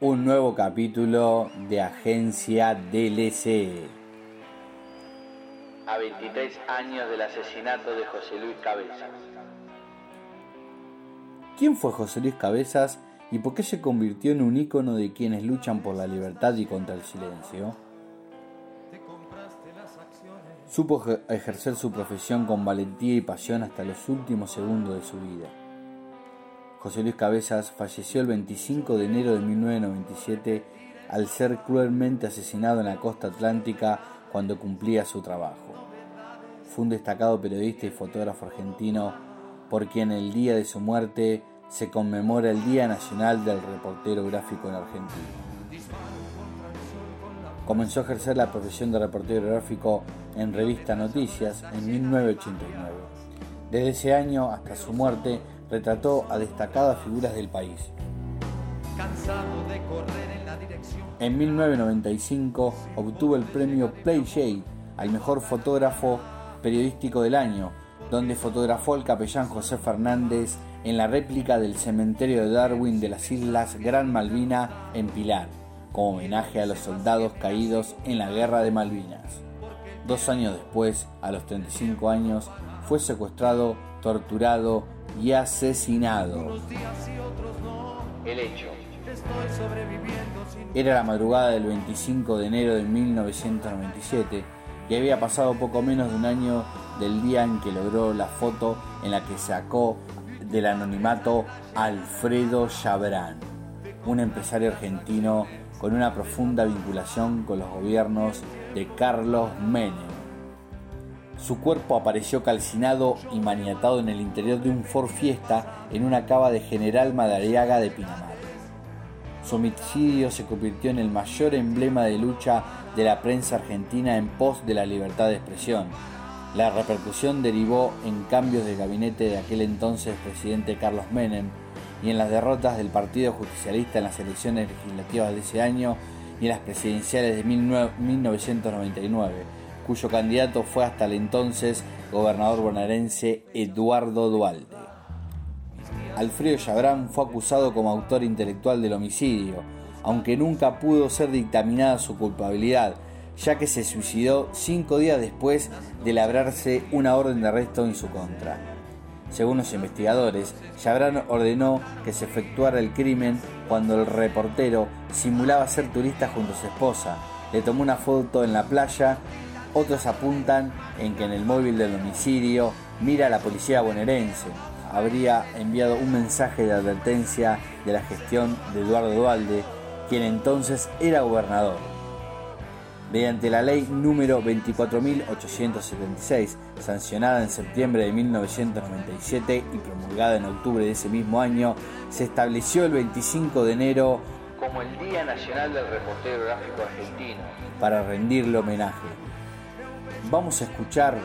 un nuevo capítulo de Agencia DLC. A 23 años del asesinato de José Luis Cabezas. ¿Quién fue José Luis Cabezas y por qué se convirtió en un ícono de quienes luchan por la libertad y contra el silencio? Supo ejercer su profesión con valentía y pasión hasta los últimos segundos de su vida. José Luis Cabezas falleció el 25 de enero de 1997 al ser cruelmente asesinado en la costa atlántica cuando cumplía su trabajo. Fue un destacado periodista y fotógrafo argentino por quien el día de su muerte se conmemora el Día Nacional del Reportero Gráfico en Argentina. Comenzó a ejercer la profesión de reportero gráfico en revista Noticias en 1989. Desde ese año hasta su muerte retrató a destacadas figuras del país. En 1995 obtuvo el premio Play Shade al mejor fotógrafo periodístico del año, donde fotografó al capellán José Fernández en la réplica del cementerio de Darwin de las Islas Gran Malvina en Pilar, como homenaje a los soldados caídos en la Guerra de Malvinas. Dos años después, a los 35 años, fue secuestrado, torturado y asesinado. El hecho. Era la madrugada del 25 de enero de 1997 y había pasado poco menos de un año del día en que logró la foto en la que sacó del anonimato Alfredo Chabrán, un empresario argentino con una profunda vinculación con los gobiernos de Carlos Menem. Su cuerpo apareció calcinado y maniatado en el interior de un Ford Fiesta en una cava de General Madariaga de Pinamar. Su homicidio se convirtió en el mayor emblema de lucha de la prensa argentina en pos de la libertad de expresión. La repercusión derivó en cambios de gabinete de aquel entonces presidente Carlos Menem y en las derrotas del Partido Justicialista en las elecciones legislativas de ese año y en las presidenciales de 1999 cuyo candidato fue hasta el entonces gobernador bonaerense Eduardo Dualde. Alfredo Chabrán fue acusado como autor intelectual del homicidio, aunque nunca pudo ser dictaminada su culpabilidad, ya que se suicidó cinco días después de labrarse una orden de arresto en su contra. Según los investigadores, Chabrán ordenó que se efectuara el crimen cuando el reportero simulaba ser turista junto a su esposa, le tomó una foto en la playa otros apuntan en que en el móvil del homicidio mira a la policía bonaerense. Habría enviado un mensaje de advertencia de la gestión de Eduardo Dualde, quien entonces era gobernador. Mediante la ley número 24.876, sancionada en septiembre de 1997 y promulgada en octubre de ese mismo año, se estableció el 25 de enero como el Día Nacional del Reportero Gráfico Argentino para rendirle homenaje vamos a escuchar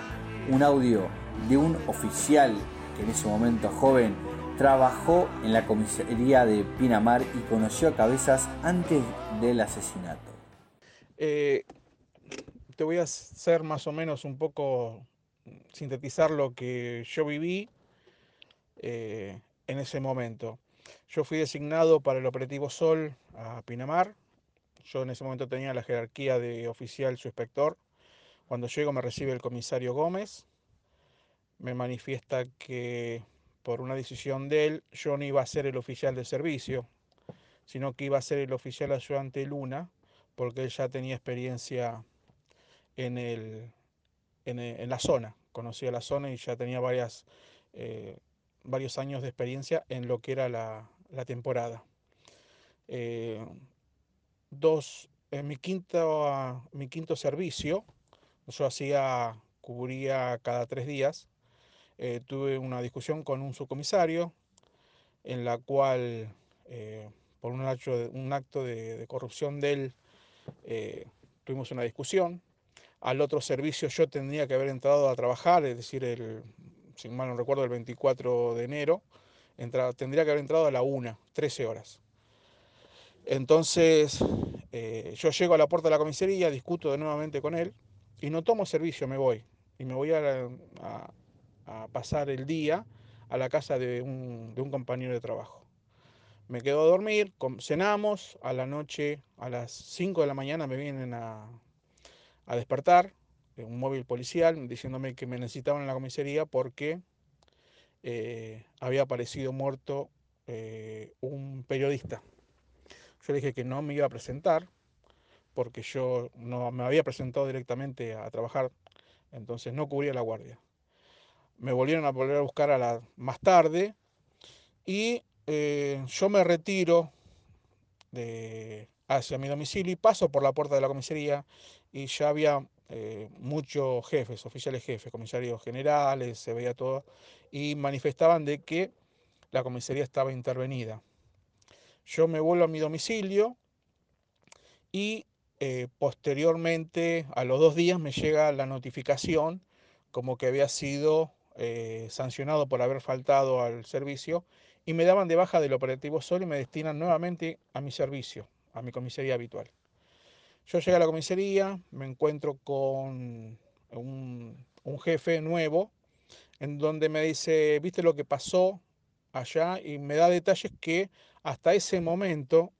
un audio de un oficial que en ese momento joven trabajó en la comisaría de Pinamar y conoció a Cabezas antes del asesinato. Eh, te voy a hacer más o menos un poco sintetizar lo que yo viví eh, en ese momento. Yo fui designado para el operativo Sol a Pinamar. Yo en ese momento tenía la jerarquía de oficial su inspector cuando llego me recibe el comisario Gómez, me manifiesta que por una decisión de él yo no iba a ser el oficial de servicio, sino que iba a ser el oficial ayudante Luna, porque él ya tenía experiencia en, el, en, la zona, conocía la zona y ya tenía varias, eh, varios años de experiencia en lo que era la, temporada. Eh, dos, en mi quinto, mi quinto servicio, yo hacía, cubría cada tres días. Eh, tuve una discusión con un subcomisario en la cual, eh, por un acto, de, un acto de, corrupción de él, eh, tuvimos una discusión. Al otro servicio yo tendría que haber entrado a trabajar, es decir, el, si mal no recuerdo, el 24 de enero, tendría que haber entrado a la 1, 13 horas. Entonces, yo llego a la puerta de la comisaría, discuto de nuevamente con él, y no tomo servicio, me voy. Y me voy a, pasar el día a la casa de un, compañero de trabajo. me quedo a dormir, cenamos, a la noche, a las 5 de la mañana me vienen a, a despertar, un móvil policial, diciéndome que me necesitaban en la comisaría porque eh, había aparecido muerto eh, un periodista. Yo le dije que no me iba a presentar porque yo no me había presentado directamente a trabajar, entonces no cubría la guardia. Me volvieron a volver a buscar a la, más tarde y eh, yo me retiro hacia mi domicilio y paso por la puerta de la comisaría y ya había eh, muchos jefes, oficiales jefes, comisarios generales, se veía todo, y manifestaban de que la comisaría estaba intervenida. Yo me vuelvo a mi domicilio y eh, posteriormente, a los dos días, me llega la notificación como que había sido eh, sancionado por haber faltado al servicio y me daban de baja del operativo solo y me destinan nuevamente a mi servicio, a mi comisaría habitual. Yo llegué a la comisaría, me encuentro con un, jefe nuevo, en donde me dice, ¿viste lo que pasó allá? Y me da detalles que hasta ese momento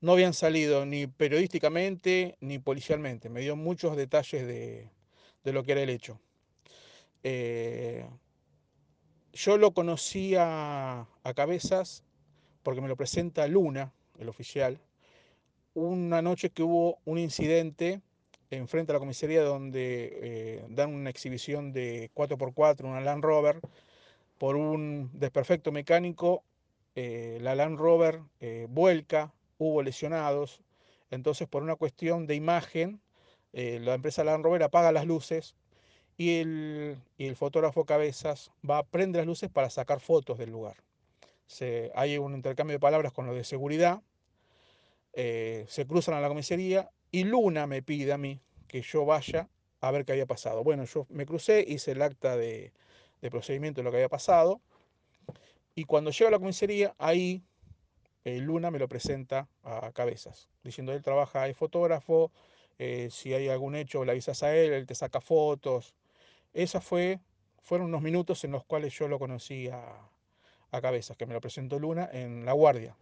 no habían salido ni periodísticamente ni policialmente. Me dio muchos detalles de, lo que era el hecho. Eh, yo lo conocía a cabezas porque me lo presenta Luna, el oficial, una noche que hubo un incidente enfrente a la comisaría donde eh, dan una exhibición de 4x4, una Land Rover, por un desperfecto mecánico, eh, la Land Rover vuelca, hubo lesionados, entonces por una cuestión de imagen, la empresa Land Rover apaga las luces y el, fotógrafo Cabezas va a prender las luces para sacar fotos del lugar. hay un intercambio de palabras con los de seguridad, eh, se cruzan a la comisaría y Luna me pide a mí que yo vaya a ver qué había pasado. Bueno, yo me crucé, hice el acta de, procedimiento de lo que había pasado y cuando llego a la comisaría, ahí eh, Luna me lo presenta a cabezas, diciendo él trabaja, es fotógrafo, eh, si hay algún hecho le avisas a él, él te saca fotos. Esas fue, fueron unos minutos en los cuales yo lo conocí a, cabezas, que me lo presentó Luna en La Guardia.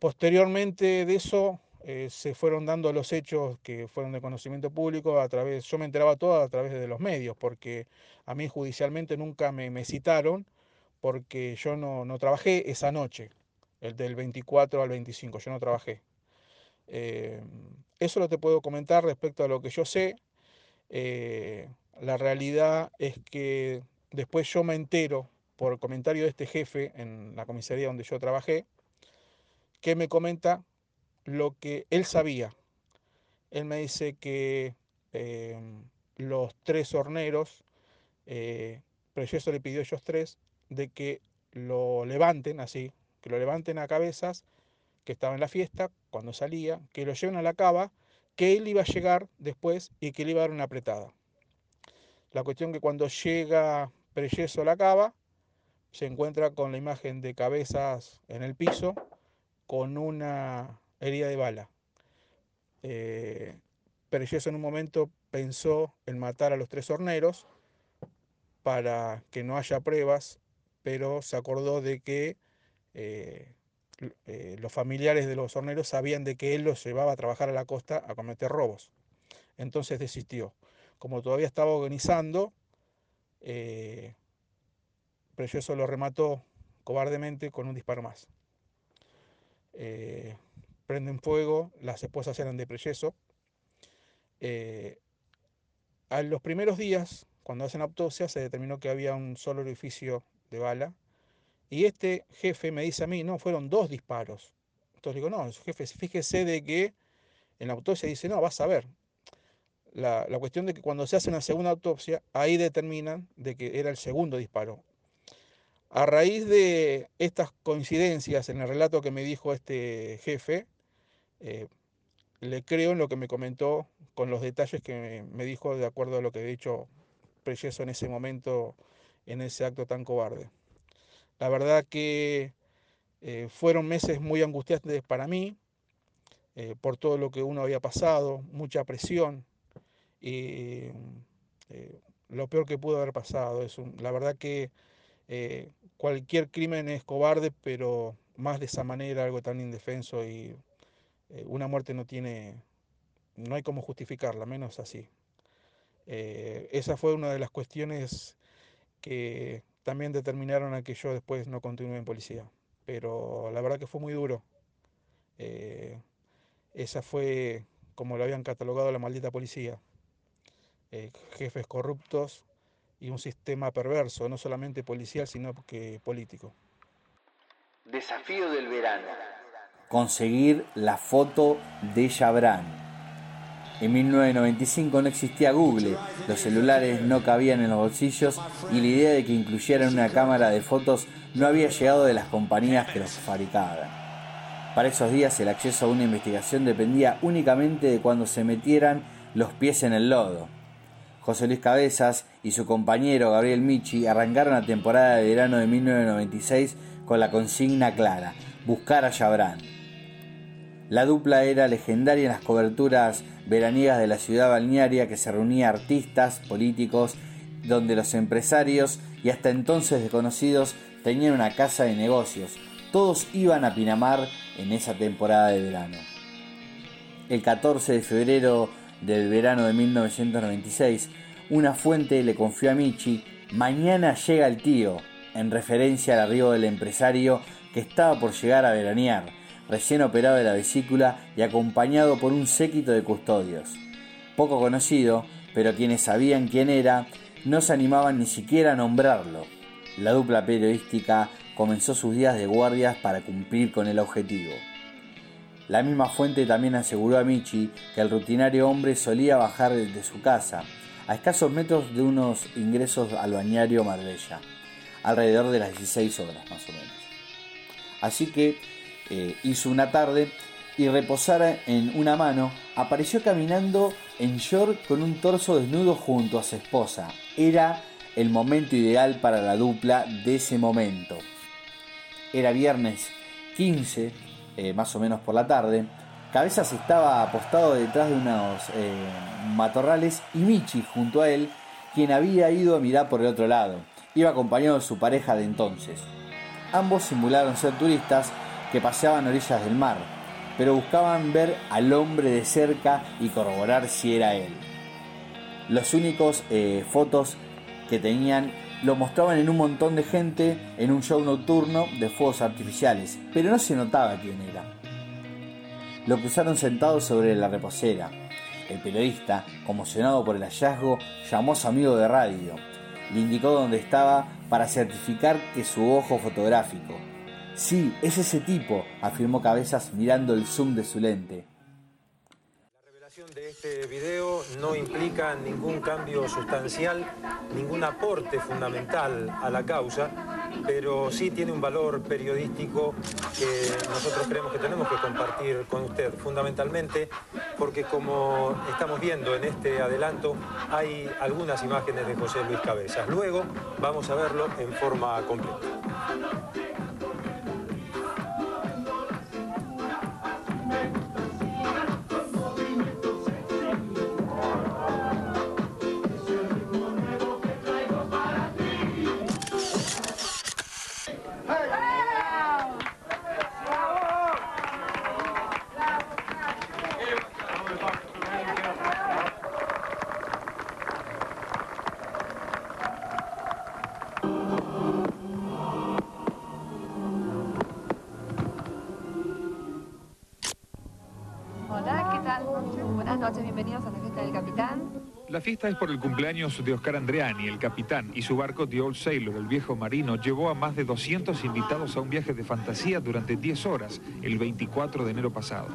Posteriormente de eso eh, se fueron dando los hechos que fueron de conocimiento público a través, yo me enteraba todo a través de los medios, porque a mí judicialmente nunca me, citaron, porque yo no, trabajé esa noche, el del 24 al 25, yo no trabajé. Eh, eso lo te puedo comentar respecto a lo que yo sé. Eh, la realidad es que después yo me entero por el comentario de este jefe en la comisaría donde yo trabajé, que me comenta lo que él sabía. Él me dice que em, los tres horneros, eh, eso le pidió a ellos tres de que lo levanten así, que lo levanten a cabezas, que estaba en la fiesta, cuando salía, que lo lleven a la cava, que él iba a llegar después y que le iba a dar una apretada. La cuestión que cuando llega Preyeso a la cava, se encuentra con la imagen de cabezas en el piso, con una herida de bala. Eh, en un momento pensó en matar a los tres horneros para que no haya pruebas, pero se acordó de que eh, eh, los familiares de los horneros sabían de que él los llevaba a trabajar a la costa a cometer robos. Entonces desistió. Como todavía estaba organizando, eh, Precioso lo remató cobardemente con un disparo más. Eh, prenden fuego, las esposas eran de Preyeso. Eh, a los primeros días, cuando hacen autopsia, se determinó que había un solo orificio de bala. Y este jefe me dice a mí, no, fueron dos disparos. Entonces digo, no, jefe, fíjese de que en la autopsia dice, no, vas a ver. La, la cuestión de que cuando se hace una segunda autopsia, ahí determinan de que era el segundo disparo. A raíz de estas coincidencias en el relato que me dijo este jefe, eh, le creo en lo que me comentó con los detalles que me dijo de acuerdo a lo que he dicho Preyeso en ese momento, en ese acto tan cobarde. La verdad que eh, fueron meses muy angustiantes para mí, eh, por todo lo que uno había pasado, mucha presión, y lo peor que pudo haber pasado. Es la verdad que cualquier crimen es cobarde, pero más de esa manera, algo tan indefenso y eh, una muerte no tiene, no hay cómo justificarla, menos así. Eh, esa fue una de las cuestiones que también determinaron a que yo después no continúe en policía. Pero la verdad que fue muy duro. Eh, esa fue como lo habían catalogado la maldita policía. jefes corruptos y un sistema perverso, no solamente policial, sino que político. Desafío del verano. Conseguir la foto de Jabran. En 1995 no existía Google, los celulares no cabían en los bolsillos y la idea de que incluyeran una cámara de fotos no había llegado de las compañías que los fabricaban. Para esos días el acceso a una investigación dependía únicamente de cuando se metieran los pies en el lodo. José Luis Cabezas y su compañero Gabriel Michi arrancaron la temporada de verano de 1996 con la consigna clara, buscar a Jabran. La dupla era legendaria en las coberturas veraniegas de la ciudad balnearia que se reunía artistas, políticos, donde los empresarios y hasta entonces desconocidos tenían una casa de negocios. Todos iban a Pinamar en esa temporada de verano. El 14 de febrero del verano de 1996, una fuente le confió a Michi, mañana llega el tío, en referencia al arribo del empresario que estaba por llegar a veranear, recién operado de la vesícula y acompañado por un séquito de custodios. Poco conocido, pero quienes sabían quién era, no se animaban ni siquiera a nombrarlo. La dupla periodística comenzó sus días de guardias para cumplir con el objetivo. La misma fuente también aseguró a Michi que el rutinario hombre solía bajar desde su casa, a escasos metros de unos ingresos al bañario Marbella alrededor de las 16 horas más o menos. Así que eh, hizo una tarde y reposara en una mano, apareció caminando en short con un torso desnudo junto a su esposa. Era el momento ideal para la dupla de ese momento. Era viernes 15, eh, más o menos por la tarde. Cabezas estaba apostado detrás de unos eh, matorrales y Michi junto a él, quien había ido a mirar por el otro lado iba acompañado de su pareja de entonces. Ambos simularon ser turistas que paseaban orillas del mar, pero buscaban ver al hombre de cerca y corroborar si era él. Los únicos eh, fotos que tenían lo mostraban en un montón de gente en un show nocturno de fuegos artificiales, pero no se notaba quién era. Lo cruzaron sentado sobre la reposera. El periodista, conmocionado por el hallazgo, llamó a su amigo de radio, le indicó dónde estaba para certificar que su ojo fotográfico. Sí, es ese tipo, afirmó Cabezas mirando el zoom de su lente de este video no implica ningún cambio sustancial, ningún aporte fundamental a la causa, pero sí tiene un valor periodístico que nosotros creemos que tenemos que compartir con usted, fundamentalmente porque como estamos viendo en este adelanto, hay algunas imágenes de José Luis Cabezas. Luego vamos a verlo en forma completa. Fiesta es por el cumpleaños de Oscar Andreani, el capitán, y su barco The Old Sailor, el viejo marino, llevó a más de 200 invitados a un viaje de fantasía durante 10 horas, el 24 de enero pasado.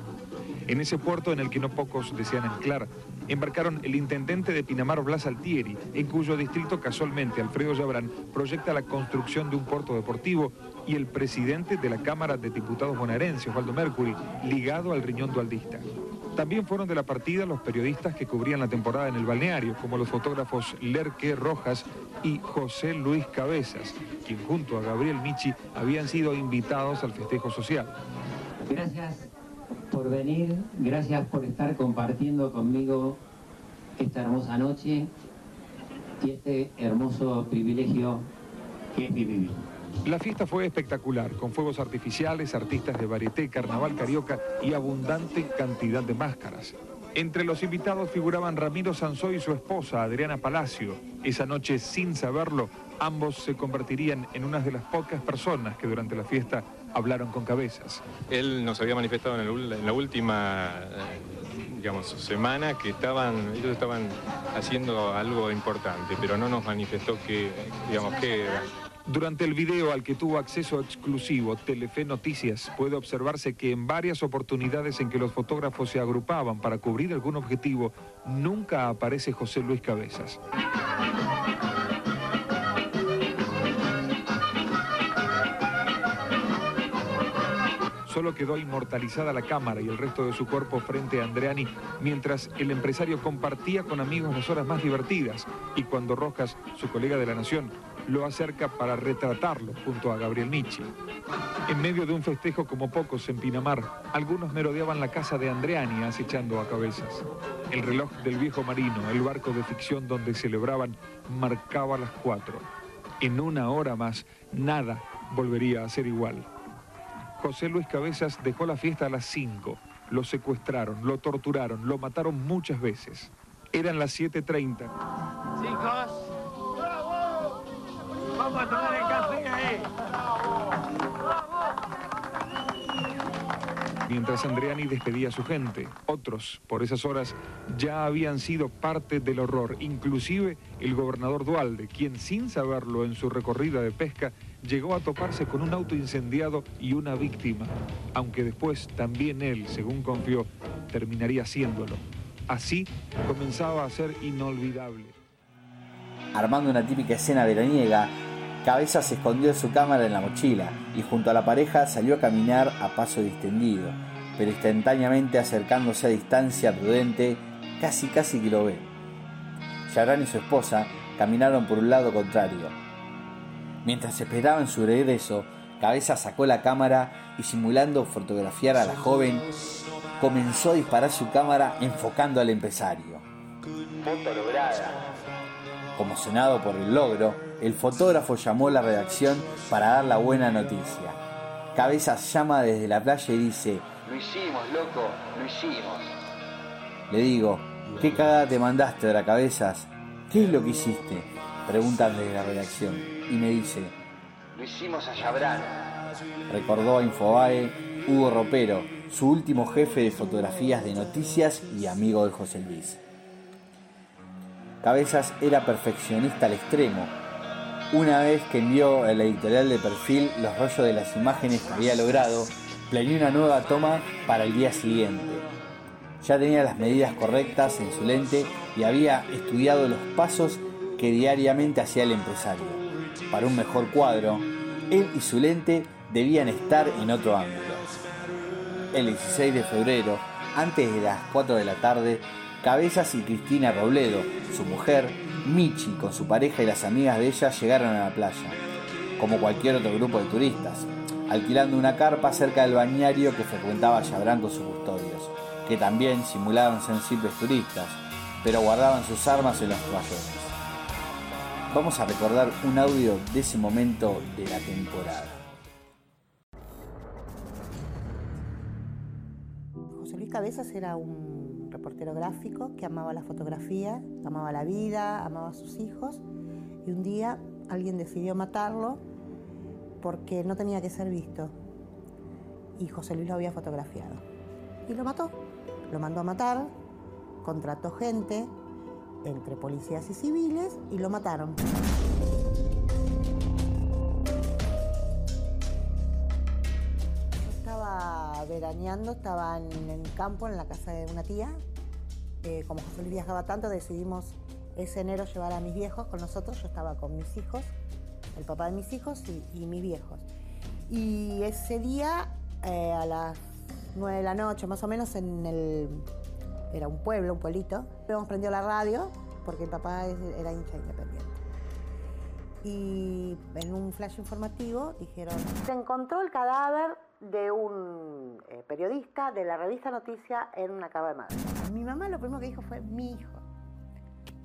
En ese puerto en el que no pocos desean anclar, embarcaron el intendente de Pinamar Blas Altieri, en cuyo distrito casualmente Alfredo Yabrán proyecta la construcción de un puerto deportivo, y el presidente de la Cámara de Diputados bonaerense, Osvaldo Mercury, ligado al riñón dualdista. También fueron de la partida los periodistas que cubrían la temporada en el balneario, como los fotógrafos Lerque Rojas y José Luis Cabezas, quien junto a Gabriel Michi habían sido invitados al festejo social. Gracias por venir, gracias por estar compartiendo conmigo esta hermosa noche y este hermoso privilegio que es vivir. La fiesta fue espectacular, con fuegos artificiales, artistas de varieté, carnaval carioca y abundante cantidad de máscaras. Entre los invitados figuraban Ramiro Sanzó y su esposa, Adriana Palacio. Esa noche, sin saberlo, ambos se convertirían en una de las pocas personas que durante la fiesta hablaron con cabezas. Él nos había manifestado en, la última eh, semana que estaban, ellos estaban haciendo algo importante, pero no nos manifestó que, digamos, que durante el video al que tuvo acceso exclusivo Telefe Noticias puede observarse que en varias oportunidades en que los fotógrafos se agrupaban para cubrir algún objetivo, nunca aparece José Luis Cabezas. Solo quedó inmortalizada la cámara y el resto de su cuerpo frente a Andreani, mientras el empresario compartía con amigos las horas más divertidas y cuando Rojas, su colega de la Nación, lo acerca para retratarlo junto a Gabriel Michi. En medio de un festejo como pocos en Pinamar, algunos merodeaban la casa de Andreani acechando a cabezas. El reloj del viejo marino, el barco de ficción donde celebraban, marcaba las cuatro. En una hora más, nada volvería a ser igual. José Luis Cabezas dejó la fiesta a las 5. Lo secuestraron, lo torturaron, lo mataron muchas veces. Eran las 7.30. Chicos, vamos a tomar el café ahí. Mientras Andreani despedía a su gente, otros, por esas horas, ya habían sido parte del horror, inclusive el gobernador Dualde, quien sin saberlo en su recorrida de pesca llegó a toparse con un auto incendiado y una víctima, aunque después también él, según confió, terminaría haciéndolo. Así comenzaba a ser inolvidable. Armando una típica escena veraniega, Cabeza se escondió su cámara en la mochila y junto a la pareja salió a caminar a paso distendido, pero instantáneamente acercándose a distancia prudente, casi casi que lo ve. Yarán y su esposa caminaron por un lado contrario, Mientras esperaban su regreso, Cabeza sacó la cámara y simulando fotografiar a la joven, comenzó a disparar su cámara enfocando al empresario. Lograda. Conmocionado por el logro, el fotógrafo llamó a la redacción para dar la buena noticia. Cabezas llama desde la playa y dice, Lo hicimos, loco, lo hicimos. Le digo, ¿qué cagada te mandaste, la Cabezas? ¿Qué es lo que hiciste? Preguntan desde la redacción y me dice, lo hicimos a Yabran. Recordó a Infobae Hugo Ropero, su último jefe de fotografías de noticias y amigo de José Luis. Cabezas era perfeccionista al extremo. Una vez que envió el editorial de perfil los rollos de las imágenes que había logrado, planeó una nueva toma para el día siguiente. Ya tenía las medidas correctas en su lente y había estudiado los pasos que diariamente hacía el empresario para un mejor cuadro, él y su lente debían estar en otro ángulo. El 16 de febrero, antes de las 4 de la tarde, Cabezas y Cristina Robledo, su mujer, Michi con su pareja y las amigas de ella llegaron a la playa, como cualquier otro grupo de turistas, alquilando una carpa cerca del bañario que frecuentaba Yabrán con sus custodios, que también simulaban sensibles turistas, pero guardaban sus armas en los toallones vamos a recordar un audio de ese momento de la temporada. José Luis Cabezas era un reportero gráfico que amaba la fotografía, amaba la vida, amaba a sus hijos y un día alguien decidió matarlo porque no tenía que ser visto y José Luis lo había fotografiado. Y lo mató, lo mandó a matar, contrató gente, entre policías y civiles y lo mataron. Yo estaba veraneando, estaba en el campo, en la casa de una tía. Eh, como José Luis viajaba tanto, decidimos ese enero llevar a mis viejos con nosotros. Yo estaba con mis hijos, el papá de mis hijos y, mis viejos. Y ese día, eh, a las 9 de la noche, más o menos, en el era un pueblo, un pueblito. Habíamos prendido la radio porque el papá era hincha independiente. Y en un flash informativo dijeron, se encontró el cadáver de un eh, periodista de la revista Noticia en una cava de madre. Mi mamá lo primero que dijo fue, mi hijo.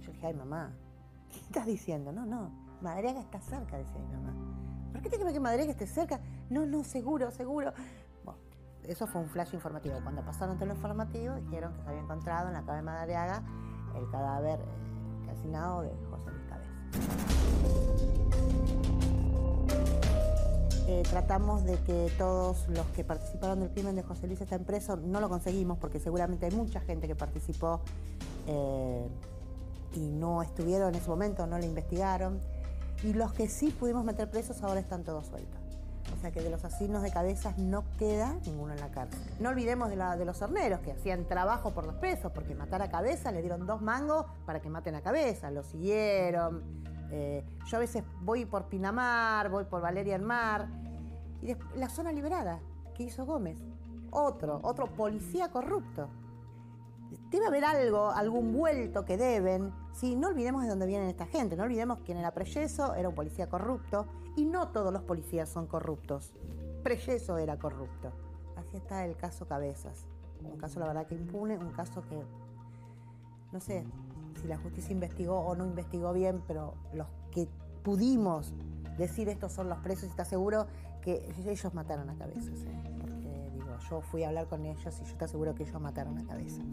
Yo dije, ay mamá, ¿qué estás diciendo? No, no, Madariaga está cerca, decía mi mamá. ¿Por qué que ver que Madrid esté cerca? No, no, seguro, seguro. Bueno, eso fue un flash informativo. Cuando pasaron todo lo informativo, dijeron que se había encontrado en la cabe de Madariaga el cadáver eh, calcinado de José Luis Cabeza. Eh, tratamos de que todos los que participaron del crimen de José Luis estén presos. No lo conseguimos porque seguramente hay mucha gente que participó eh, y no estuvieron en ese momento, no lo investigaron. Y los que sí pudimos meter presos ahora están todos sueltos. O sea que de los asesinos de cabezas no queda ninguno en la cárcel. No olvidemos de, de los horneros que hacían trabajo por dos pesos, porque matar a cabeza le dieron dos mangos para que maten a cabeza. Lo siguieron. Eh, yo a veces voy por Pinamar, voy por Valeria del Mar. Y después, la zona liberada, que hizo Gómez. Otro, otro policía corrupto. Debe haber algo, algún vuelto que deben. Sí, no olvidemos de dónde vienen esta gente. No olvidemos que en el Preyeso era un policía corrupto. Y no todos los policías son corruptos. Preyeso era corrupto. Así está el caso Cabezas. Un caso, la verdad, que impune, un caso que, no sé si la justicia investigó o no investigó bien, pero los que pudimos decir estos son los presos, y está seguro que ellos mataron a Cabezas. ¿eh? Porque, digo, yo fui a hablar con ellos y yo te aseguro que ellos mataron a Cabezas.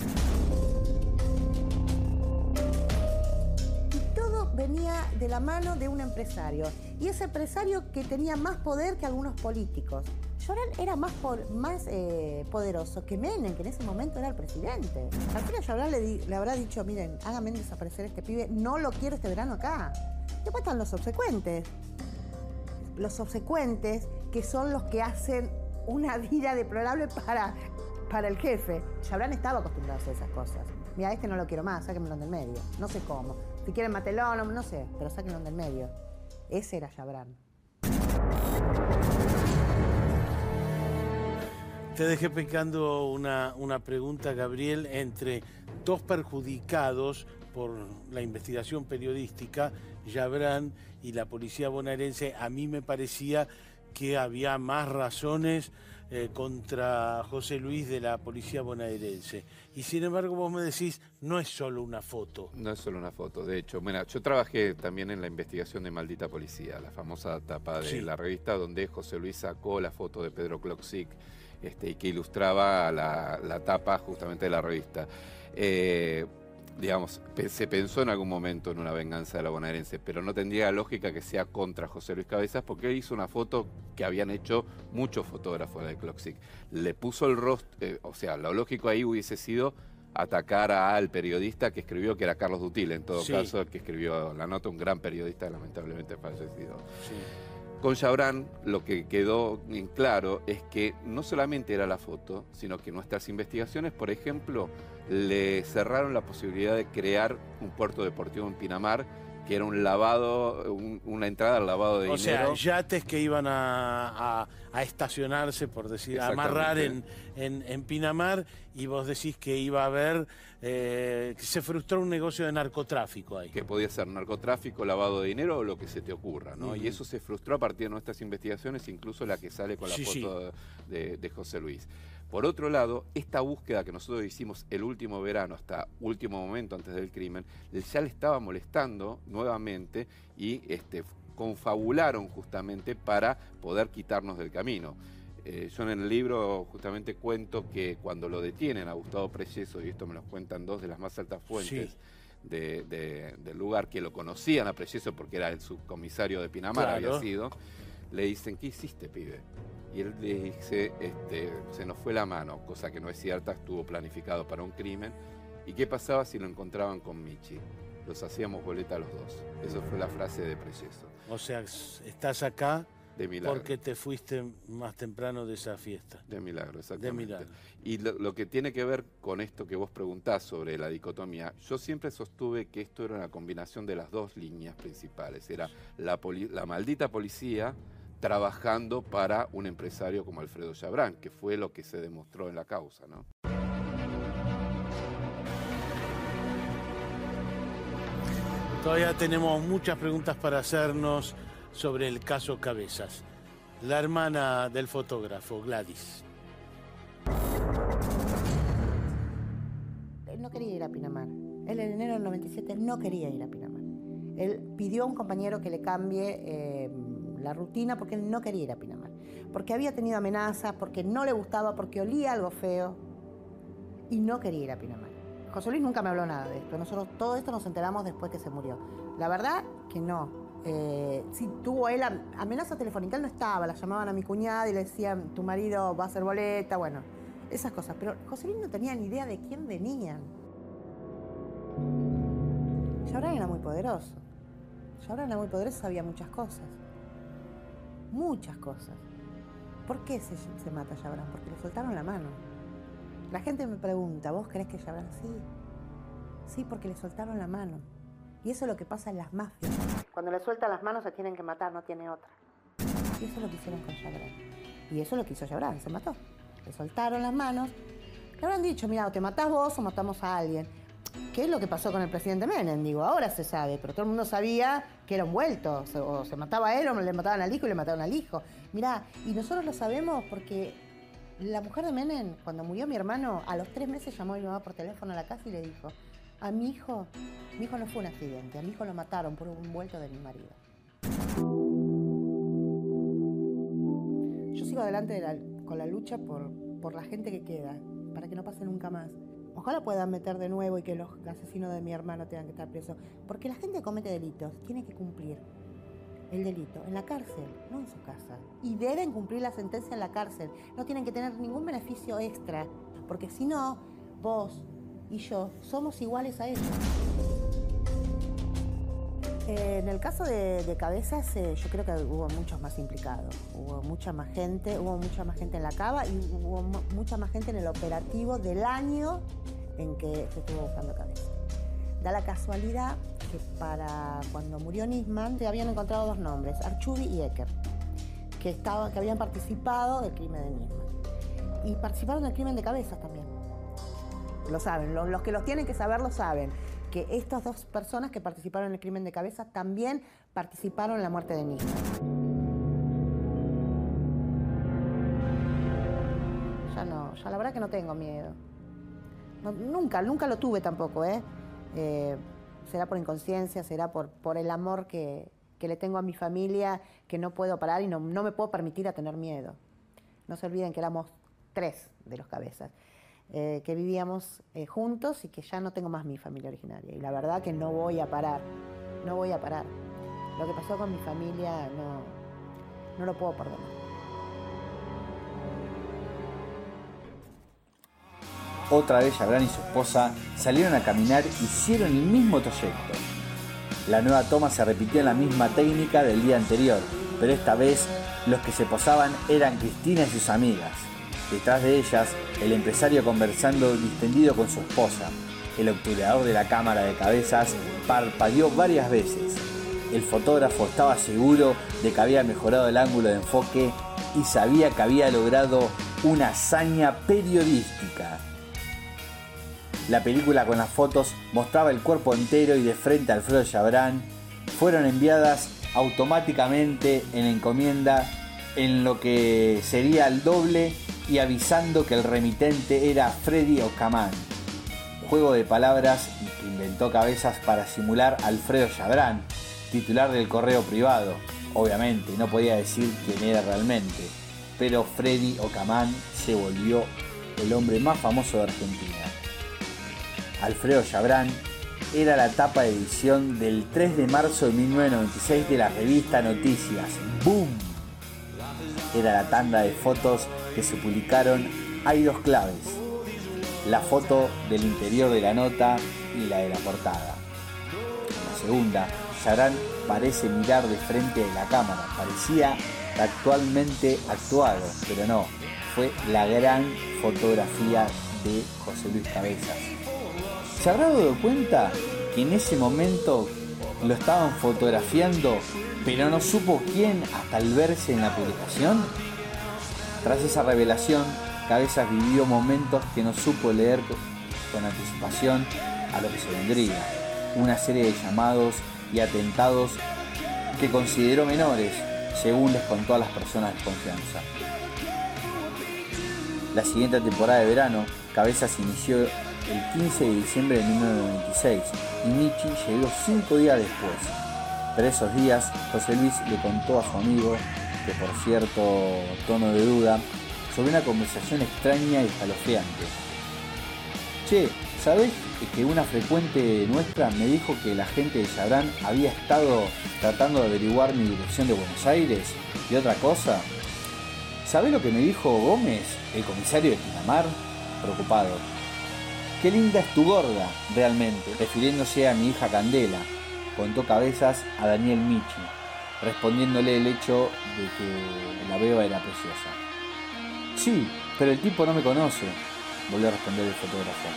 todo venía de la mano de un empresario. Y ese empresario que tenía más poder que algunos políticos. Llorán era más, más eh, poderoso que Menem, que en ese momento era el presidente. Al final Llorán le, le, habrá dicho, miren, háganme desaparecer este pibe, no lo quiero este verano acá. Después están los obsecuentes. Los obsecuentes que son los que hacen una vida deplorable para, para el jefe. Chabrán estaba acostumbrado a hacer esas cosas. Mira, este no lo quiero más, sáquenmelo del medio. No sé cómo. Si quieren matelón, no sé, pero sáquenlo del medio. Ese era Chabrán. Te dejé pecando una, una pregunta, Gabriel, entre dos perjudicados por la investigación periodística, Yabrán y la policía bonaerense. A mí me parecía que había más razones eh, contra José Luis de la policía bonaerense. Y sin embargo vos me decís, no es solo una foto. No es solo una foto, de hecho. Bueno, yo trabajé también en la investigación de Maldita Policía, la famosa tapa de la revista donde José Luis sacó la foto de Pedro Cloxic este, y que ilustraba la, tapa justamente de la revista. Eh, digamos, se pensó en algún momento en una venganza de la bonaerense, pero no tendría lógica que sea contra José Luis Cabezas porque él hizo una foto que habían hecho muchos fotógrafos de Cloxic. Le puso el rostro, eh, o sea, lo lógico ahí hubiese sido atacar al periodista que escribió, que era Carlos Dutil, en todo caso, el que escribió la nota, un gran periodista lamentablemente fallecido. Con Chabrán lo que quedó en claro es que no solamente era la foto, sino que nuestras investigaciones, por ejemplo, le cerraron la posibilidad de crear un puerto deportivo en Pinamar que era un lavado, una entrada al lavado de dinero. O sea, yates que iban a, estacionarse, por decir, a amarrar en, en, Pinamar, y vos decís que iba a haber, eh, que se frustró un negocio de narcotráfico ahí. Que podía ser narcotráfico, lavado de dinero o lo que se te ocurra, ¿no? Y eso se frustró a partir de nuestras investigaciones, incluso la que sale con la foto De, de José Luis. Por otro lado, esta búsqueda que nosotros hicimos el último verano, hasta último momento antes del crimen, ya le estaba molestando nuevamente y este, confabularon justamente para poder quitarnos del camino. Eh, yo en el libro justamente cuento que cuando lo detienen a Gustavo Preyeso, y esto me lo cuentan dos de las más altas fuentes del lugar, que lo conocían a Preyeso porque era el subcomisario de Pinamar, había sido, le dicen, ¿qué hiciste, pibe? Y él le dice, este, se nos fue la mano, cosa que no es cierta, estuvo planificado para un crimen. ¿Y qué pasaba si lo encontraban con Michi? Los hacíamos boleta los dos. Eso fue la frase de Preyeso. O sea, estás acá de milagro. porque te fuiste más temprano de esa fiesta. De milagro, exactamente. De milagro. Y lo, que tiene que ver con esto que vos preguntás sobre la dicotomía, yo siempre sostuve que esto era una combinación de las dos líneas principales. Era la, la maldita policía trabajando para un empresario como Alfredo Chabrán, que fue lo que se demostró en la causa. ¿no? Todavía tenemos muchas preguntas para hacernos sobre el caso Cabezas. La hermana del fotógrafo, Gladys. Él no quería ir a Pinamar. Él en enero del 97 no quería ir a Pinamar. Él pidió a un compañero que le cambie eh, la rutina porque él no quería ir a Pinamar. Porque había tenido amenazas, porque no le gustaba, porque olía algo feo y no quería ir a Pinamar. José Luis nunca me habló nada de esto. Nosotros todo esto nos enteramos después que se murió. La verdad que no. Eh, sí, tuvo él amenaza telefónica, no estaba, la llamaban a mi cuñada y le decían, tu marido va a hacer boleta, bueno, esas cosas. Pero José Luis no tenía ni idea de quién venían. Yabran era muy poderoso. Yabran era muy poderoso, sabía muchas cosas. Muchas cosas. ¿Por qué se, se mata Yabran? Porque le soltaron la mano. La gente me pregunta, ¿vos crees que Yabran sí? Sí, porque le soltaron la mano. Y eso es lo que pasa en las mafias. Cuando le sueltan las manos se tienen que matar, no tiene otra. Y eso es lo que hicieron con Yabran. Y eso es lo que hizo Yabran, se mató. Le soltaron las manos. Le habrán dicho, mira, o te matás vos o matamos a alguien. ¿Qué es lo que pasó con el presidente Menem? Digo, ahora se sabe, pero todo el mundo sabía que era un vuelto. O se mataba a él o le mataban al hijo y le mataron al hijo. Mirá, y nosotros lo sabemos porque la mujer de Menem, cuando murió mi hermano, a los tres meses llamó a mi mamá por teléfono a la casa y le dijo, a mi hijo, mi hijo no fue un accidente, a mi hijo lo mataron por un vuelto de mi marido. Yo sigo adelante con la lucha por, por la gente que queda, para que no pase nunca más. Ojalá puedan meter de nuevo y que los asesinos de mi hermano tengan que estar presos. Porque la gente comete delitos tiene que cumplir el delito en la cárcel, no en su casa. Y deben cumplir la sentencia en la cárcel. No tienen que tener ningún beneficio extra. Porque si no, vos, y yo somos iguales a ellos. En el caso de, Cabezas, eh, yo creo que hubo muchos más implicados. Hubo mucha más gente, hubo mucha más gente en la cava y hubo mucha más gente en el operativo del año en que se estuvo buscando Cabezas. Da la casualidad que para cuando murió Nisman se habían encontrado dos nombres, Archubi y Ecker, que, estaba, que habían participado del crimen de Nisman. Y participaron del crimen de Cabezas también lo saben, los, que los tienen que saber lo saben, que estas dos personas que participaron en el crimen de cabeza también participaron en la muerte de Nico. Ya no, ya la verdad que no tengo miedo. nunca, nunca lo tuve tampoco, ¿eh? ¿eh? será por inconsciencia, será por, por el amor que, le tengo a mi familia, que no puedo parar y no, no me puedo permitir a tener miedo. No se olviden que éramos tres de los cabezas. Eh, que vivíamos eh, juntos y que ya no tengo más mi familia originaria. Y la verdad que no voy a parar, no voy a parar. Lo que pasó con mi familia no, no lo puedo perdonar. Otra vez Yabran y su esposa salieron a caminar y hicieron el mismo trayecto. La nueva toma se repitió en la misma técnica del día anterior, pero esta vez los que se posaban eran Cristina y sus amigas. Detrás de ellas, el empresario conversando distendido con su esposa. El obturador de la cámara de cabezas parpadeó varias veces. El fotógrafo estaba seguro de que había mejorado el ángulo de enfoque y sabía que había logrado una hazaña periodística. La película con las fotos mostraba el cuerpo entero y de frente a Alfredo Chabrán. Fueron enviadas automáticamente en encomienda en lo que sería el doble y avisando que el remitente era Freddy Ocaman. Juego de palabras que inventó cabezas para simular a Alfredo Chabrán, titular del correo privado. Obviamente, no podía decir quién era realmente, pero Freddy Ocaman se volvió el hombre más famoso de Argentina. Alfredo Chabrán era la tapa de edición del 3 de marzo de 1996 de la revista Noticias. ¡Boom! era la tanda de fotos que se publicaron, hay dos claves. La foto del interior de la nota y la de la portada. la segunda, Sharan parece mirar de frente de la cámara. Parecía actualmente actuado, pero no. Fue la gran fotografía de José Luis Cabezas. ¿Se habrá dado cuenta que en ese momento lo estaban fotografiando pero no supo quién hasta al verse en la publicación. Tras esa revelación, Cabezas vivió momentos que no supo leer con anticipación a lo que se vendría. Una serie de llamados y atentados que consideró menores, según les contó a las personas de confianza. La siguiente temporada de verano, Cabezas inició el 15 de diciembre de 1996 y Michi llegó cinco días después Pero esos días José Luis le contó a su amigo, por cierto tono de duda, sobre una conversación extraña y escalofriante. Che, ¿sabes que una frecuente nuestra me dijo que la gente de Sabrán había estado tratando de averiguar mi dirección de Buenos Aires? ¿Y otra cosa? ¿Sabés lo que me dijo Gómez, el comisario de Pinamar? Preocupado. Qué linda es tu gorda, realmente, refiriéndose a mi hija Candela, contó cabezas a Daniel Michi, respondiéndole el hecho de que la beba era preciosa. Sí, pero el tipo no me conoce, volvió a responder el fotógrafo.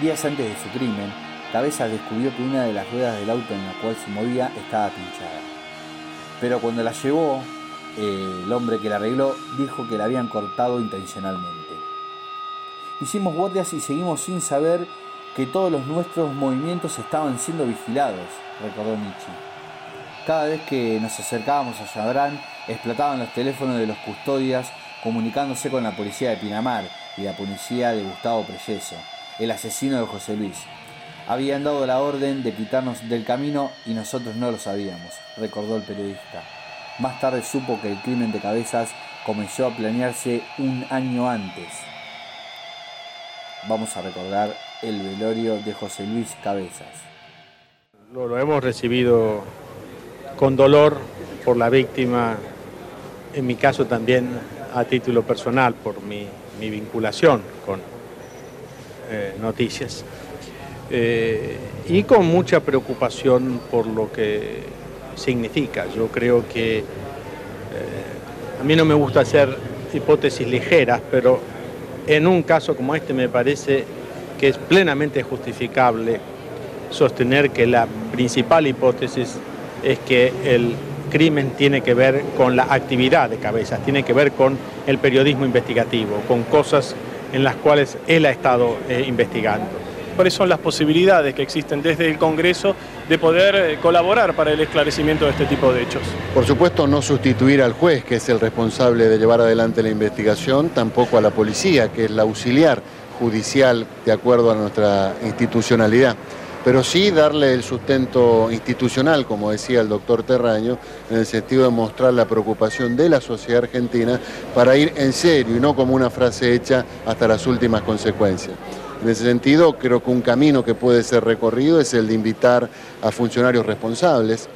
Días antes de su crimen, Cabezas descubrió que una de las ruedas del auto en la cual se movía estaba pinchada. Pero cuando la llevó, el hombre que la arregló dijo que la habían cortado intencionalmente. Hicimos guardias y seguimos sin saber que todos los nuestros movimientos estaban siendo vigilados, recordó Nietzsche. Cada vez que nos acercábamos a Yabrán, explotaban los teléfonos de los custodias comunicándose con la policía de Pinamar y la policía de Gustavo Preyeso, el asesino de José Luis. Habían dado la orden de quitarnos del camino y nosotros no lo sabíamos, recordó el periodista. Más tarde supo que el crimen de cabezas comenzó a planearse un año antes. Vamos a recordar el velorio de José Luis Cabezas. Lo, lo hemos recibido con dolor por la víctima, en mi caso también a título personal por mi, vinculación con eh, noticias eh, y con mucha preocupación por lo que significa. Yo creo que eh, a mí no me gusta hacer hipótesis ligeras, pero en un caso como este me parece que es plenamente justificable sostener que la principal hipótesis es que el crimen tiene que ver con la actividad de Cabezas, tiene que ver con el periodismo investigativo, con cosas en las cuales él ha estado eh, investigando. ¿Cuáles son las posibilidades que existen desde el Congreso de poder eh, colaborar para el esclarecimiento de este tipo de hechos? Por supuesto, no sustituir al juez, que es el responsable de llevar adelante la investigación, tampoco a la policía, que es la auxiliar judicial de acuerdo a nuestra institucionalidad pero sí darle el sustento institucional, como decía el doctor Terraño, en el sentido de mostrar la preocupación de la sociedad argentina para ir en serio y no como una frase hecha hasta las últimas consecuencias. En ese sentido, creo que un camino que puede ser recorrido es el de invitar a funcionarios responsables,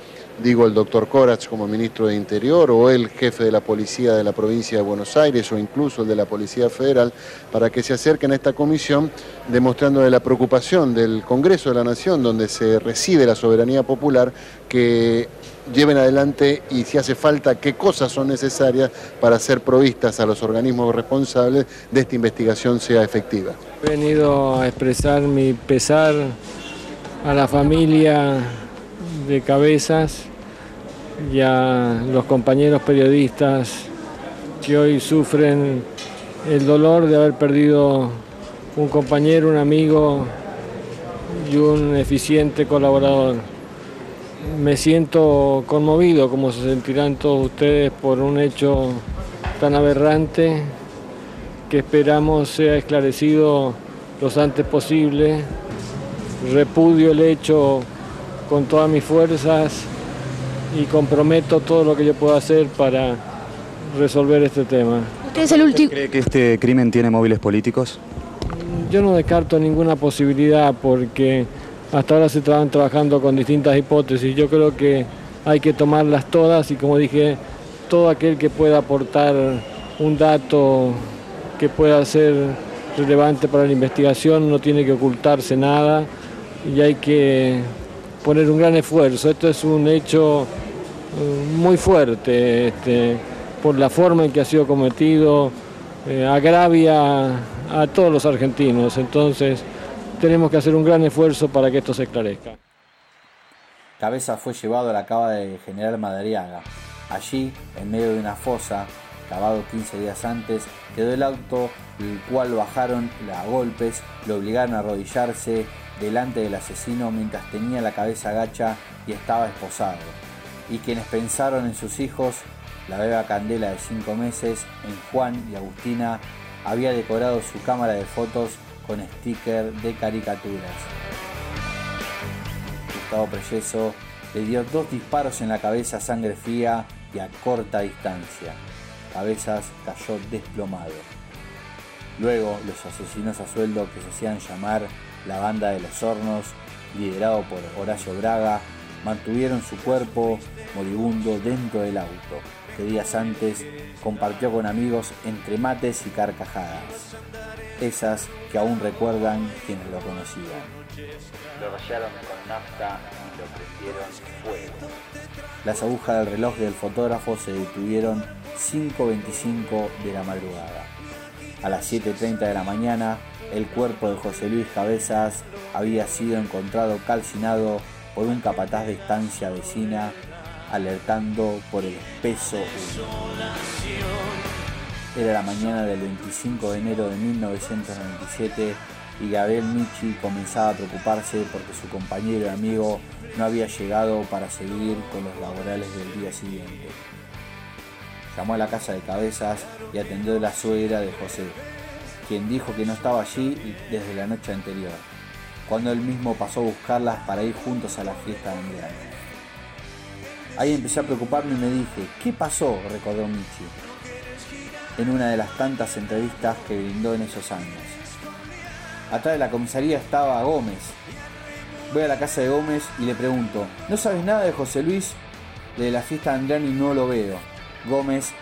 digo el doctor Corach como ministro de Interior o el jefe de la policía de la provincia de Buenos Aires o incluso el de la Policía Federal, para que se acerquen a esta comisión demostrando la preocupación del Congreso de la Nación, donde se reside la soberanía popular, que lleven adelante y si hace falta qué cosas son necesarias para ser provistas a los organismos responsables de esta investigación sea efectiva. He venido a expresar mi pesar a la familia de cabezas y a los compañeros periodistas que hoy sufren el dolor de haber perdido un compañero, un amigo y un eficiente colaborador. Me siento conmovido, como se sentirán todos ustedes, por un hecho tan aberrante que esperamos sea esclarecido lo antes posible. Repudio el hecho con todas mis fuerzas y comprometo todo lo que yo pueda hacer para resolver este tema. ¿Usted es el último? ¿Cree que este crimen tiene móviles políticos? Yo no descarto ninguna posibilidad porque hasta ahora se estaban trabajando con distintas hipótesis. Yo creo que hay que tomarlas todas y como dije, todo aquel que pueda aportar un dato que pueda ser relevante para la investigación no tiene que ocultarse nada y hay que poner un gran esfuerzo. Esto es un hecho muy fuerte este, por la forma en que ha sido cometido, eh, agravia a todos los argentinos. Entonces tenemos que hacer un gran esfuerzo para que esto se esclarezca. Cabeza fue llevado a la cava de General Madariaga. Allí, en medio de una fosa, cavado 15 días antes, quedó el auto, el cual bajaron a golpes, lo obligaron a arrodillarse delante del asesino mientras tenía la cabeza gacha y estaba esposado. Y quienes pensaron en sus hijos, la beba Candela de 5 meses, en Juan y Agustina, había decorado su cámara de fotos con sticker de caricaturas. Gustavo Preyeso le dio dos disparos en la cabeza a sangre fría y a corta distancia. Cabezas cayó desplomado. Luego, los asesinos a sueldo que se hacían llamar la Banda de los Hornos, liderado por Horacio Braga, mantuvieron su cuerpo moribundo dentro del auto, que días antes compartió con amigos entre mates y carcajadas, esas que aún recuerdan quienes lo conocían. Lo rayaron con nafta y lo prendieron fuego. Las agujas del reloj del fotógrafo se detuvieron 5.25 de la madrugada. A las 7.30 de la mañana, el cuerpo de José Luis Cabezas había sido encontrado calcinado por un capataz de estancia vecina, alertando por el espeso. Era la mañana del 25 de enero de 1997 y Gabriel Michi comenzaba a preocuparse porque su compañero y amigo no había llegado para seguir con los laborales del día siguiente. Llamó a la casa de cabezas y atendió a la suegra de José, quien dijo que no estaba allí desde la noche anterior, cuando él mismo pasó a buscarlas para ir juntos a la fiesta de Andrea. Ahí empecé a preocuparme y me dije, ¿qué pasó? recordó Michi, en una de las tantas entrevistas que brindó en esos años. Atrás de la comisaría estaba Gómez. Voy a la casa de Gómez y le pregunto, ¿no sabes nada de José Luis? De la fiesta de Andriani no lo veo. Gómez,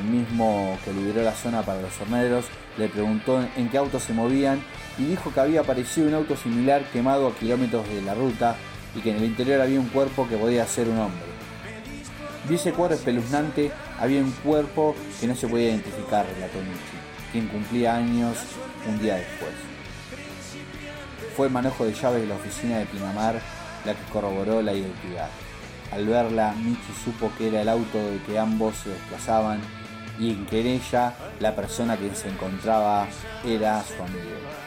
el mismo que liberó la zona para los horneros, le preguntó en qué auto se movían y dijo que había aparecido un auto similar quemado a kilómetros de la ruta y que en el interior había un cuerpo que podía ser un hombre. Vi ese cuadro espeluznante, había un cuerpo que no se podía identificar, relató Michi, quien cumplía años un día después. Fue el manejo de llaves de la oficina de Pinamar la que corroboró la identidad. Al verla, Michi supo que era el auto de que ambos se desplazaban y en que en ella la persona que se encontraba era su amigo.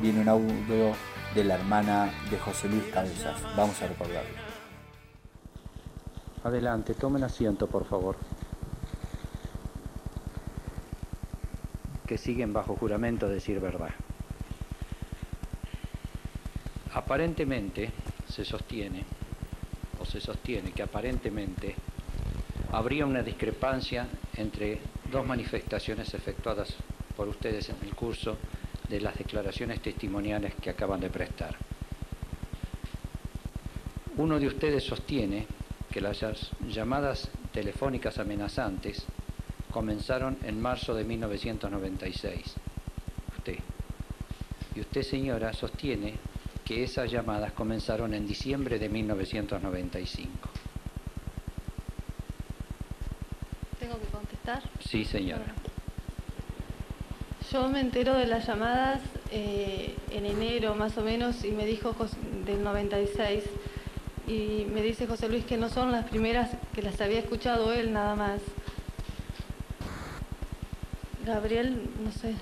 Viene un audio de la hermana de José Luis Cabezas. Vamos a recordarlo. Adelante, tomen asiento, por favor. Que siguen bajo juramento de decir verdad. Aparentemente se sostiene, o se sostiene que aparentemente habría una discrepancia entre dos manifestaciones efectuadas por ustedes en el curso de las declaraciones testimoniales que acaban de prestar. Uno de ustedes sostiene que las llamadas telefónicas amenazantes comenzaron en marzo de 1996. Usted. Y usted, señora, sostiene que esas llamadas comenzaron en diciembre de 1995. ¿Tengo que contestar? Sí, señora. Yo me entero de las llamadas eh, en enero más o menos y me dijo del 96 y me dice José Luis que no son las primeras que las había escuchado él nada más. Gabriel, no sé.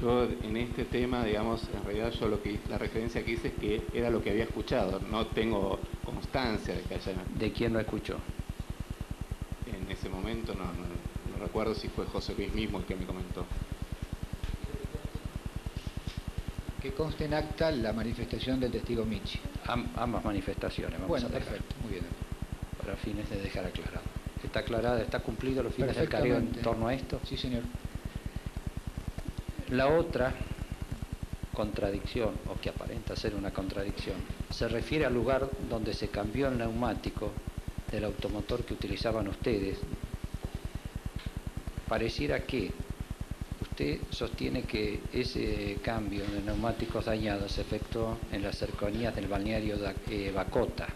Yo en este tema, digamos, en realidad yo lo que la referencia que hice es que era lo que había escuchado, no tengo constancia de que haya... ¿De quién lo escuchó? En ese momento no, no, no recuerdo si fue José Luis mismo el que me comentó. Que conste en acta la manifestación del testigo Michi. Am- ambas manifestaciones, vamos Bueno, a dejar. perfecto, muy bien. Para fines de dejar aclarado. ¿Está aclarada, está cumplido los fines del careo en torno a esto? Sí, señor. La otra contradicción, o que aparenta ser una contradicción, se refiere al lugar donde se cambió el neumático del automotor que utilizaban ustedes. Pareciera que usted sostiene que ese cambio de neumáticos dañados se efectuó en las cercanías del balneario da- eh, Bacota,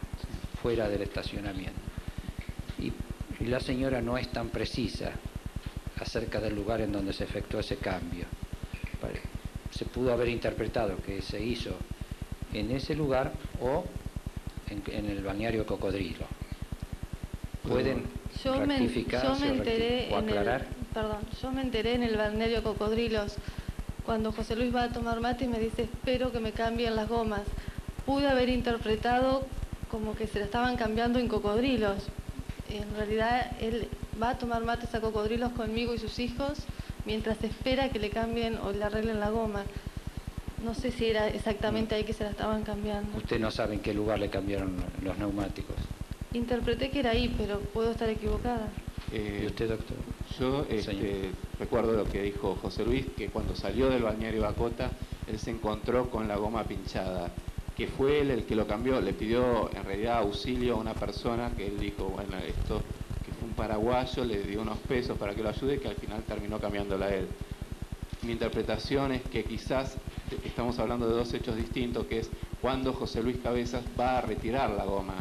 fuera del estacionamiento. Y, la señora no es tan precisa acerca del lugar en donde se efectuó ese cambio. Se pudo haber interpretado que se hizo en ese lugar o en, en el balneario Cocodrilo. ¿Pueden Yo me, rectificar yo me enteré o en el, aclarar? Perdón, yo me enteré en el balneario Cocodrilos cuando José Luis va a tomar mate y me dice espero que me cambien las gomas. Pude haber interpretado como que se la estaban cambiando en cocodrilos. En realidad él va a tomar mates a cocodrilos conmigo y sus hijos mientras espera que le cambien o le arreglen la goma. No sé si era exactamente ahí que se la estaban cambiando. Usted no sabe en qué lugar le cambiaron los neumáticos. Interpreté que era ahí, pero puedo estar equivocada. Eh, ¿Y usted, doctor? Yo este, recuerdo lo que dijo José Luis, que cuando salió del balneario Bacota, él se encontró con la goma pinchada, que fue él el que lo cambió, le pidió en realidad auxilio a una persona que él dijo, bueno, esto que fue un paraguayo, le dio unos pesos para que lo ayude, que al final terminó cambiándola él. Mi interpretación es que quizás estamos hablando de dos hechos distintos, que es cuando José Luis Cabezas va a retirar la goma,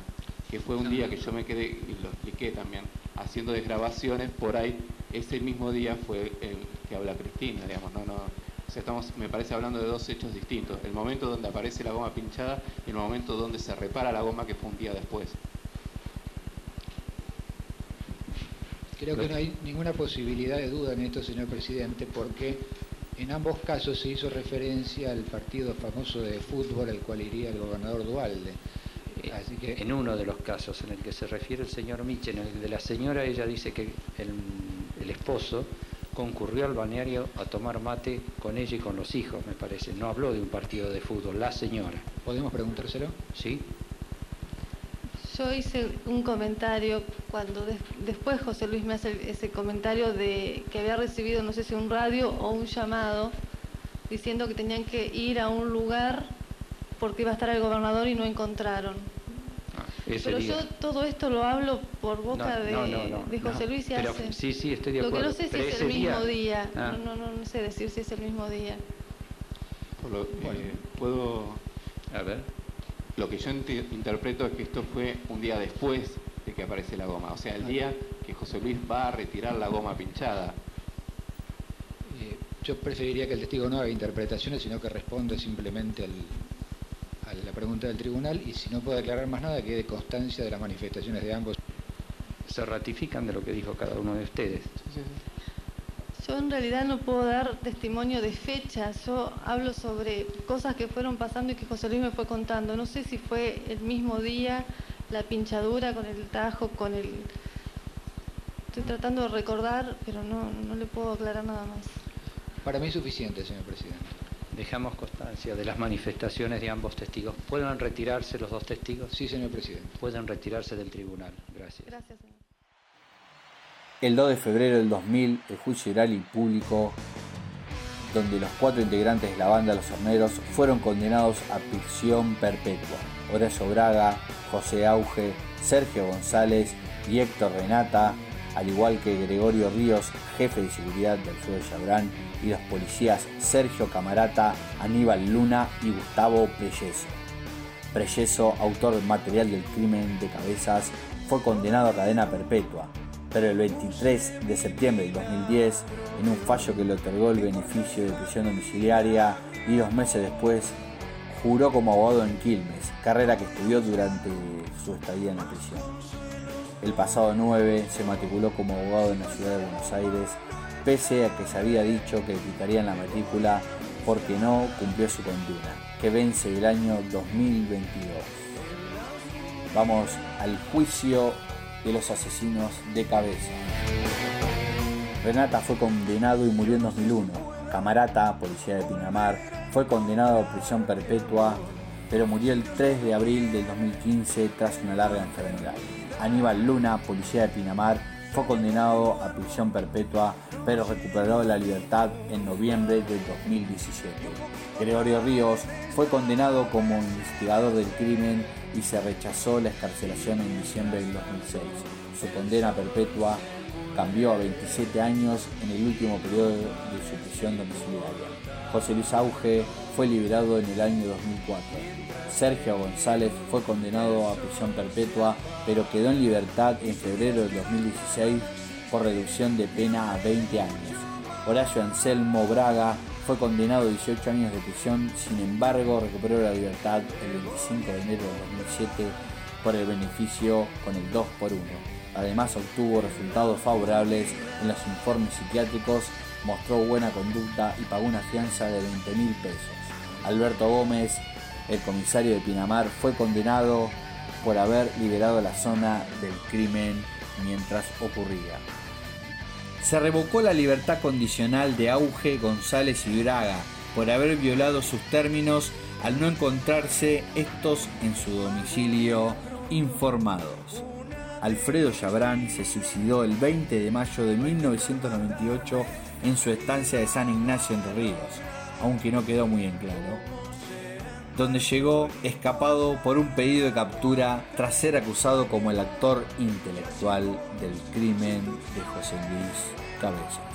que fue un día que yo me quedé, y lo expliqué también, haciendo desgrabaciones, por ahí ese mismo día fue el que habla Cristina, digamos, no, no, o sea, estamos, me parece hablando de dos hechos distintos, el momento donde aparece la goma pinchada y el momento donde se repara la goma que fue un día después. Creo que no hay ninguna posibilidad de duda en esto, señor presidente, porque en ambos casos se hizo referencia al partido famoso de fútbol al cual iría el gobernador Dualde. Así que... En uno de los casos en el que se refiere el señor Michel, en el de la señora, ella dice que el, el esposo concurrió al balneario a tomar mate con ella y con los hijos, me parece. No habló de un partido de fútbol, la señora. ¿Podemos preguntárselo? Sí. Yo hice un comentario cuando después José Luis me hace ese comentario de que había recibido, no sé si un radio o un llamado, diciendo que tenían que ir a un lugar porque iba a estar el gobernador y no encontraron. Pero yo todo esto lo hablo por boca de, de, José Luis y hace. Sí, sí, estoy de acuerdo. Lo que no sé si es el mismo día. Ah. No, no, no, sé decir si es el mismo día. Eh, ¿Puedo...? A ver. Lo que yo interpreto es que esto fue un día después de que aparece la goma. O sea, el día que José Luis va a retirar la goma pinchada. Eh, yo preferiría que el testigo no haga interpretaciones, sino que responda simplemente al, la pregunta del tribunal y si no puede aclarar más nada, que de constancia de las manifestaciones de ambos. Se ratifican de lo que dijo cada uno de ustedes. Yo en realidad no puedo dar testimonio de fechas, yo hablo sobre cosas que fueron pasando y que José Luis me fue contando. No sé si fue el mismo día, la pinchadura con el tajo, con el... Estoy tratando de recordar, pero no, no le puedo aclarar nada más. Para mí es suficiente, señor presidente. Dejamos constancia de las manifestaciones de ambos testigos. ¿Pueden retirarse los dos testigos? Sí, señor presidente. Pueden retirarse del tribunal. Gracias. Gracias, señor. El 2 de febrero del 2000, el juicio oral y público, donde los cuatro integrantes de la banda Los Horneros fueron condenados a prisión perpetua. Horacio Braga, José Auge, Sergio González y Héctor Renata, al igual que Gregorio Ríos, jefe de seguridad del Alfredo Chabrán, y los policías Sergio Camarata, Aníbal Luna y Gustavo Preyeso. Preyeso, autor del material del crimen de cabezas, fue condenado a cadena perpetua, pero el 23 de septiembre del 2010, en un fallo que le otorgó el beneficio de prisión domiciliaria y dos meses después, juró como abogado en Quilmes, carrera que estudió durante su estadía en la prisión. El pasado 9 se matriculó como abogado en la ciudad de Buenos Aires pese a que se había dicho que quitarían la matrícula porque no cumplió su condena, que vence el año 2022. Vamos al juicio de los asesinos de cabeza. Renata fue condenado y murió en 2001. Camarata, policía de Pinamar, fue condenado a prisión perpetua, pero murió el 3 de abril del 2015 tras una larga enfermedad. Aníbal Luna, policía de Pinamar, fue condenado a prisión perpetua, pero recuperó la libertad en noviembre del 2017. Gregorio Ríos fue condenado como investigador del crimen y se rechazó la escarcelación en diciembre del 2006. Su condena perpetua cambió a 27 años en el último periodo de su prisión domiciliaria. José Luis Auge fue liberado en el año 2004. Sergio González fue condenado a prisión perpetua, pero quedó en libertad en febrero del 2016 por reducción de pena a 20 años. Horacio Anselmo Braga fue condenado a 18 años de prisión, sin embargo recuperó la libertad el 25 de enero del 2007 por el beneficio con el 2 por 1. Además obtuvo resultados favorables en los informes psiquiátricos, mostró buena conducta y pagó una fianza de 20 mil pesos. Alberto Gómez, el comisario de Pinamar, fue condenado por haber liberado la zona del crimen mientras ocurría. Se revocó la libertad condicional de Auge, González y Braga, por haber violado sus términos al no encontrarse estos en su domicilio informados. Alfredo Chabrán se suicidó el 20 de mayo de 1998 en su estancia de San Ignacio en Ríos, aunque no quedó muy en claro, donde llegó escapado por un pedido de captura tras ser acusado como el actor intelectual del crimen de José Luis Cabezas.